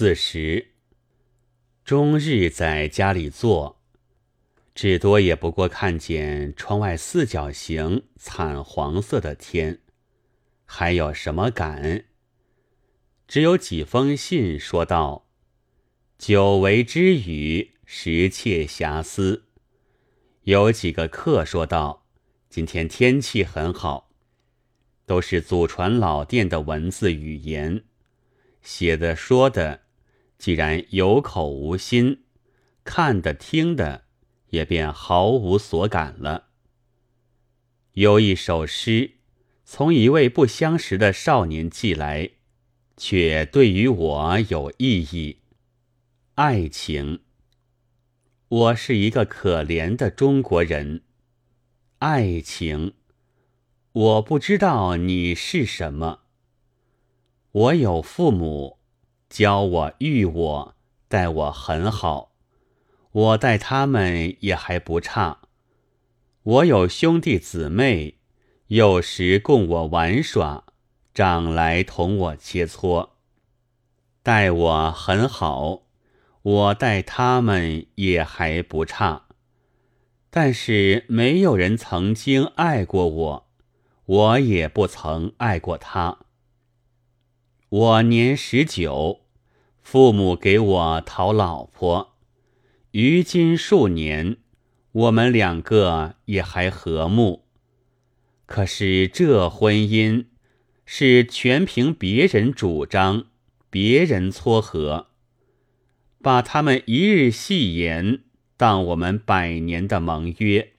四十，终日在家里坐，至多也不过看见窗外四角形惨黄色的天，还有什么感？只有几封信说道：“久违之语，实切遐思。”有几个客说道：“今天天气很好。”都是祖传老店的文字语言，写的说的，既然有口无心，看的听的也便毫无所感了。有一首诗，从一位不相识的少年寄来。却对于我有意义。爱情，我是一个可怜的中国人。爱情，我不知道你是什么。我有父母，教我育我，待我很好，我待他们也还不差。我有兄弟姊妹，有时供我玩耍。长来同我切磋，待我很好，我待他们也还不差。但是没有人曾经爱过我，我也不曾爱过他。我年十九，父母给我讨老婆，于今数年，我们两个也还和睦。可是这婚姻。是全凭别人主张，别人撮合，把他们一日戏言当我们百年的盟约，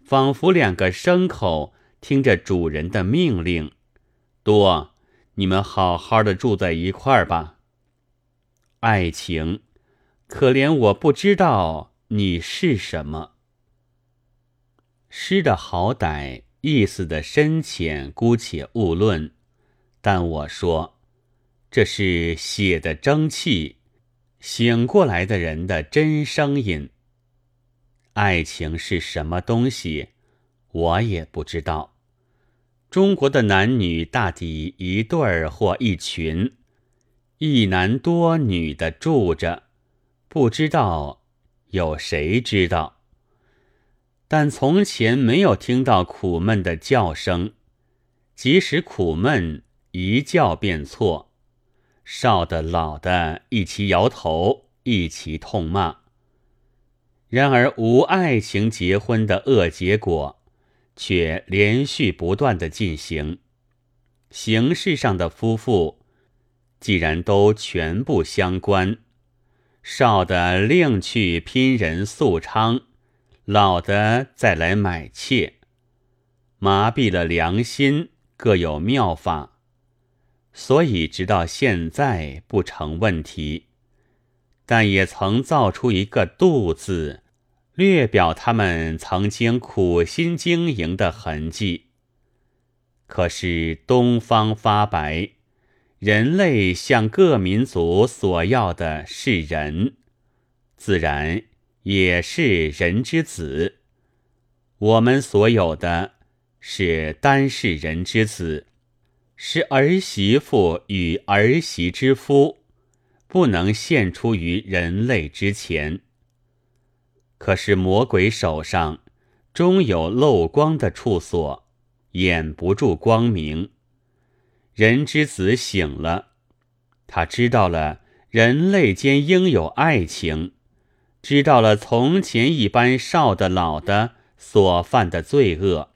仿佛两个牲口听着主人的命令。多，你们好好的住在一块儿吧。爱情，可怜我不知道你是什么。诗的好歹。意思的深浅，姑且勿论。但我说，这是写的蒸汽，醒过来的人的真声音。爱情是什么东西，我也不知道。中国的男女大抵一对儿或一群，一男多女的住着，不知道，有谁知道？但从前没有听到苦闷的叫声，即使苦闷，一叫便错，少的老的一起摇头，一起痛骂。然而无爱情结婚的恶结果，却连续不断的进行。形式上的夫妇，既然都全部相关，少的另去拼人素娼。老的再来买妾，麻痹了良心，各有妙法，所以直到现在不成问题。但也曾造出一个“度”字，略表他们曾经苦心经营的痕迹。可是东方发白，人类向各民族所要的是人，自然。也是人之子，我们所有的是单是人之子，是儿媳妇与儿媳之夫，不能献出于人类之前。可是魔鬼手上终有漏光的处所，掩不住光明。人之子醒了，他知道了人类间应有爱情。知道了从前一般少的老的所犯的罪恶，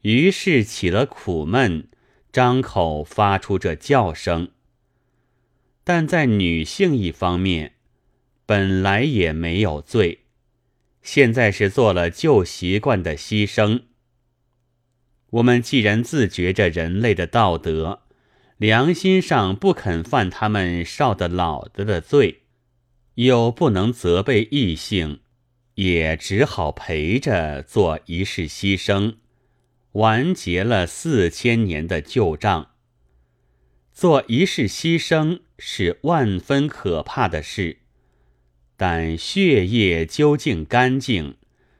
于是起了苦闷，张口发出这叫声。但在女性一方面，本来也没有罪，现在是做了旧习惯的牺牲。我们既然自觉着人类的道德，良心上不肯犯他们少的老的的罪。又不能责备异性，也只好陪着做一世牺牲，完结了四千年的旧账。做一世牺牲是万分可怕的事，但血液究竟干净，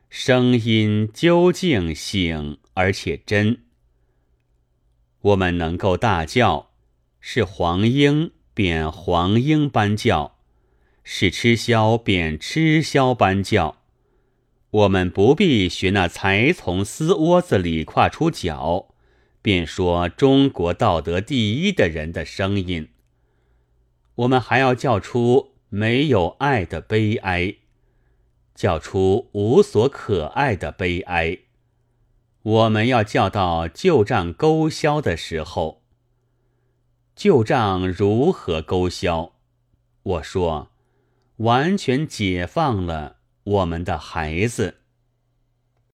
声音究竟醒而且真。我们能够大叫，是黄莺便黄莺般叫；是吃枭，便吃枭般叫。我们不必学那才从丝窝子里跨出脚，便说中国道德第一的人的声音。我们还要叫出没有爱的悲哀，叫出无所可爱的悲哀。我们要叫到旧账勾销的时候，旧账如何勾销？我说，完全解放了。我们的孩子。